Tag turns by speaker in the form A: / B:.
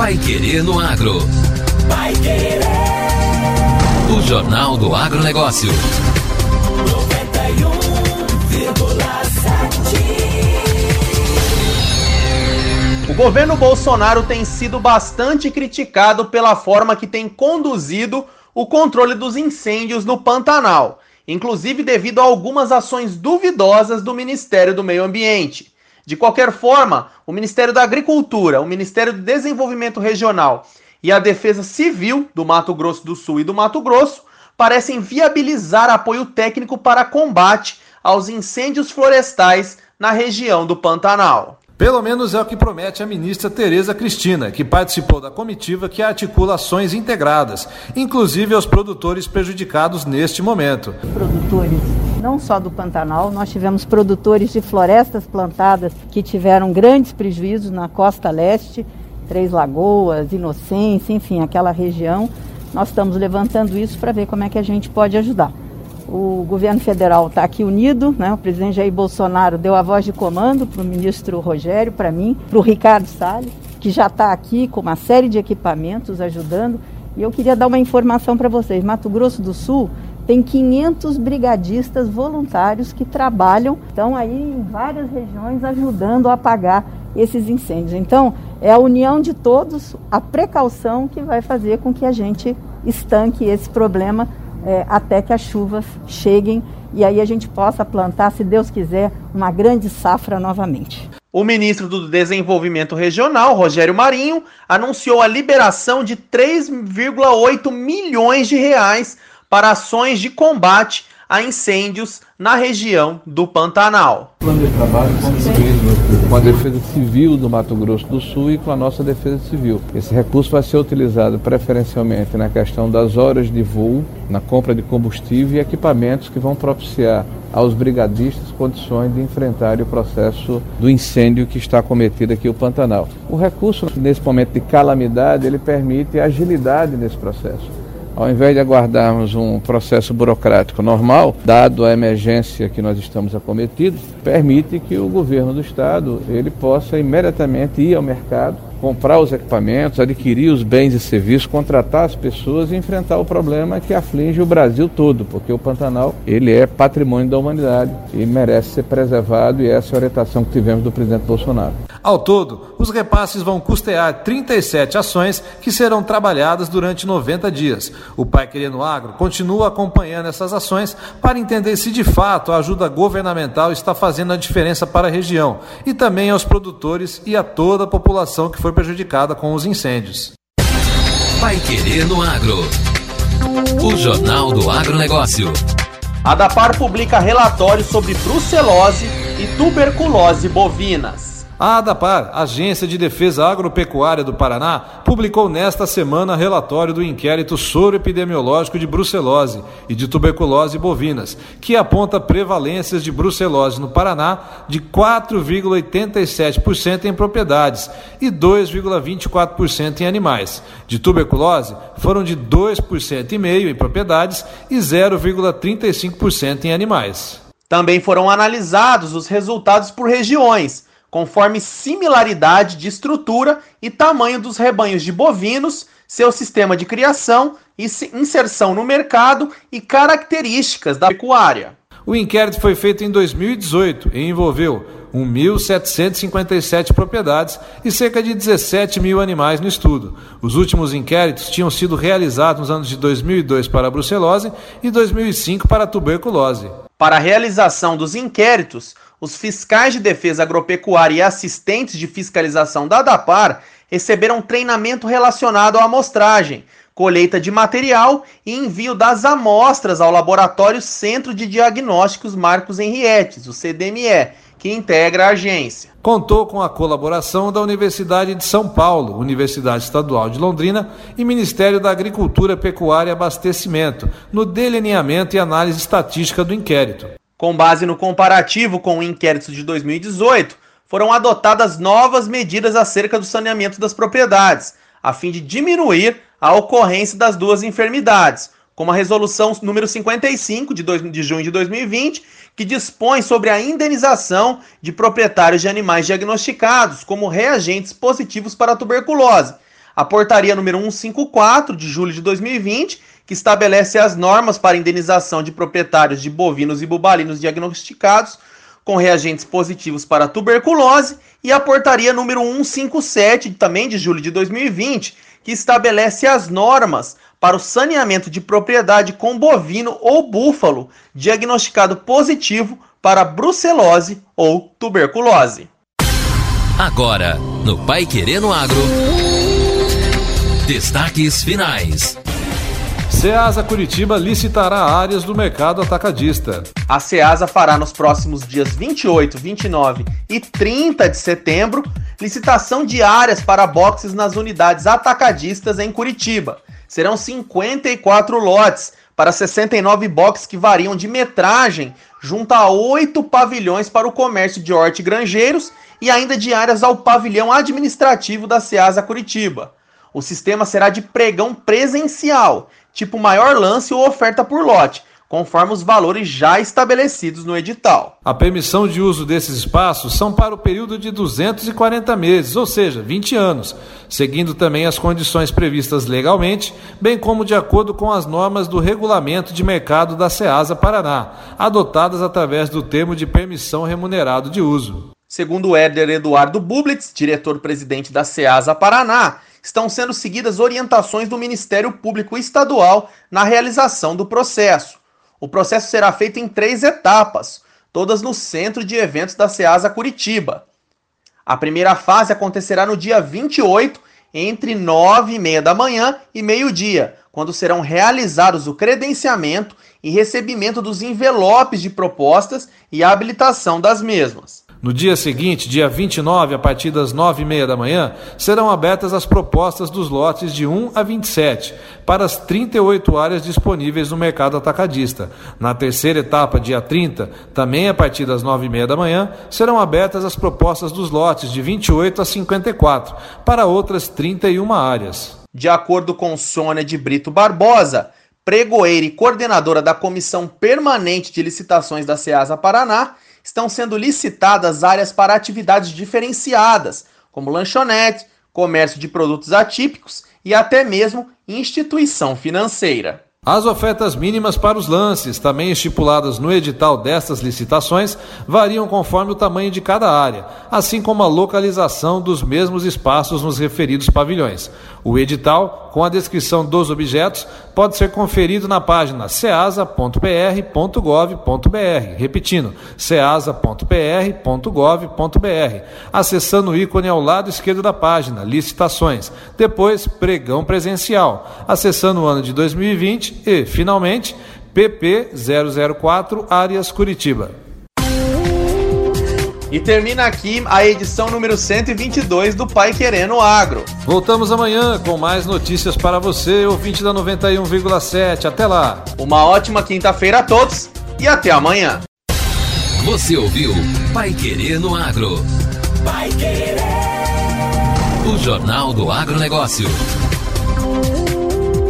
A: Pai Querer no Agro.
B: Pai Querer.
A: O Jornal do Agronegócio.
B: 91,7.
C: O governo Bolsonaro tem sido bastante criticado pela forma que tem conduzido o controle dos incêndios no Pantanal, inclusive devido a algumas ações duvidosas do Ministério do Meio Ambiente. De qualquer forma, o Ministério da Agricultura, o Ministério do Desenvolvimento Regional e a Defesa Civil do Mato Grosso do Sul e do Mato Grosso parecem viabilizar apoio técnico para combate aos incêndios florestais na região do Pantanal.
D: Pelo menos é o que promete a ministra Tereza Cristina, que participou da comitiva que articula ações integradas, inclusive aos produtores prejudicados neste momento.
E: Produtores não só do Pantanal, nós tivemos produtores de florestas plantadas que tiveram grandes prejuízos na costa leste, Três Lagoas, Inocência, enfim, aquela região. Nós estamos levantando isso para ver como é que a gente pode ajudar. O governo federal está aqui unido, né? o presidente Jair Bolsonaro deu a voz de comando para o ministro Rogério, para mim, para o Ricardo Salles, que já está aqui com uma série de equipamentos ajudando. E eu queria dar uma informação para vocês: Mato Grosso do Sul tem 500 brigadistas voluntários que trabalham, estão aí em várias regiões ajudando a apagar esses incêndios. Então, é a união de todos, a precaução que vai fazer com que a gente estanque esse problema é, até que as chuvas cheguem e aí a gente possa plantar, se Deus quiser, uma grande safra novamente.
C: O ministro do Desenvolvimento Regional, Rogério Marinho, anunciou a liberação de 3,8 milhões de reais para ações de combate a incêndios na região do Pantanal.
F: Plano de trabalho com a Defesa Civil do Mato Grosso do Sul e com a nossa Defesa Civil. Esse recurso vai ser utilizado preferencialmente na questão das horas de voo, na compra de combustível e equipamentos que vão propiciar aos brigadistas condições de enfrentar o processo do incêndio que está cometido aqui o Pantanal. O recurso nesse momento de calamidade, ele permite agilidade nesse processo ao invés de aguardarmos um processo burocrático normal, dado a emergência que nós estamos acometidos, permite que o governo do estado ele possa imediatamente ir ao mercado comprar os equipamentos, adquirir os bens e serviços, contratar as pessoas e enfrentar o problema que aflige o Brasil todo, porque o Pantanal ele é patrimônio da humanidade e merece ser preservado e essa é a orientação que tivemos do presidente Bolsonaro.
D: Ao todo, os repasses vão custear 37 ações que serão trabalhadas durante 90 dias. O Pai Querendo Agro continua acompanhando essas ações para entender se de fato a ajuda governamental está fazendo a diferença para a região e também aos produtores e a toda a população que foi foi prejudicada com os incêndios.
A: Vai querer no agro. O Jornal do Agronegócio.
C: A DAPAR publica relatório sobre brucelose e tuberculose bovinas.
D: A ADAPAR, Agência de Defesa Agropecuária do Paraná, publicou nesta semana relatório do inquérito soroepidemiológico de brucelose e de tuberculose bovinas, que aponta prevalências de brucelose no Paraná de 4,87% em propriedades e 2,24% em animais. De tuberculose, foram de 2,5% em propriedades e 0,35% em animais.
C: Também foram analisados os resultados por regiões conforme similaridade de estrutura e tamanho dos rebanhos de bovinos, seu sistema de criação e inserção no mercado e características da pecuária.
D: O inquérito foi feito em 2018 e envolveu 1.757 propriedades e cerca de 17 mil animais no estudo. Os últimos inquéritos tinham sido realizados nos anos de 2002 para a brucelose e 2005 para a tuberculose.
C: Para a realização dos inquéritos, os fiscais de defesa agropecuária e assistentes de fiscalização da ADAPAR receberam treinamento relacionado à amostragem, colheita de material e envio das amostras ao Laboratório Centro de Diagnósticos Marcos Henrietes, o CDME, que integra a agência.
D: Contou com a colaboração da Universidade de São Paulo, Universidade Estadual de Londrina e Ministério da Agricultura, Pecuária e Abastecimento, no delineamento e análise estatística do inquérito.
C: Com base no comparativo com o inquérito de 2018, foram adotadas novas medidas acerca do saneamento das propriedades, a fim de diminuir a ocorrência das duas enfermidades, como a resolução número 55 de, de junho de 2020, que dispõe sobre a indenização de proprietários de animais diagnosticados como reagentes positivos para a tuberculose, a portaria número 154 de julho de 2020, que estabelece as normas para indenização de proprietários de bovinos e bubalinos diagnosticados com reagentes positivos para tuberculose, e a portaria número 157, também de julho de 2020, que estabelece as normas para o saneamento de propriedade com bovino ou búfalo diagnosticado positivo para brucelose ou tuberculose.
A: Agora, no Pai Querendo Agro. Destaques finais.
D: Ceasa Curitiba licitará áreas do mercado atacadista.
C: A Ceasa fará nos próximos dias 28, 29 e 30 de setembro licitação de áreas para boxes nas unidades atacadistas em Curitiba. Serão 54 lotes para 69 boxes que variam de metragem junto a oito pavilhões para o comércio de hortigranjeiros e ainda de áreas ao pavilhão administrativo da Ceasa Curitiba. O sistema será de pregão presencial, tipo maior lance ou oferta por lote, conforme os valores já estabelecidos no edital.
D: A permissão de uso desses espaços são para o período de 240 meses, ou seja, 20 anos, seguindo também as condições previstas legalmente, bem como de acordo com as normas do Regulamento de Mercado da SEASA Paraná, adotadas através do termo de permissão remunerado de uso.
C: Segundo o Éder Eduardo Bublitz, diretor-presidente da SEASA Paraná, estão sendo seguidas orientações do Ministério Público Estadual na realização do processo. O processo será feito em três etapas, todas no centro de eventos da SEASA Curitiba. A primeira fase acontecerá no dia 28, entre 9 e meia da manhã e meio-dia, quando serão realizados o credenciamento e recebimento dos envelopes de propostas e a habilitação das mesmas.
D: No dia seguinte, dia 29, a partir das 9h30 da manhã, serão abertas as propostas dos lotes de 1 a 27 para as 38 áreas disponíveis no mercado atacadista. Na terceira etapa, dia 30, também a partir das 9h30 da manhã, serão abertas as propostas dos lotes de 28 a 54 para outras 31 áreas.
C: De acordo com Sônia de Brito Barbosa, pregoeira e coordenadora da Comissão Permanente de Licitações da SEASA Paraná, estão sendo licitadas áreas para atividades diferenciadas, como lanchonete, comércio de produtos atípicos e até mesmo instituição financeira.
D: As ofertas mínimas para os lances, também estipuladas no edital destas licitações, variam conforme o tamanho de cada área, assim como a localização dos mesmos espaços nos referidos pavilhões. O edital, com a descrição dos objetos, pode ser conferido na página ceasa.pr.gov.br, repetindo, ceasa.pr.gov.br, acessando o ícone ao lado esquerdo da página, licitações, depois pregão presencial, acessando o ano de 2020 e, finalmente, PP 004 Áreas Curitiba.
C: E termina aqui a edição número 122 do Pai Querendo Agro.
D: Voltamos amanhã com mais notícias para você, ouvinte da 91,7. Até lá.
C: Uma ótima quinta-feira a todos e até amanhã.
A: Você ouviu Pai Querendo Agro.
B: Pai Querer.
A: O Jornal do Agronegócio.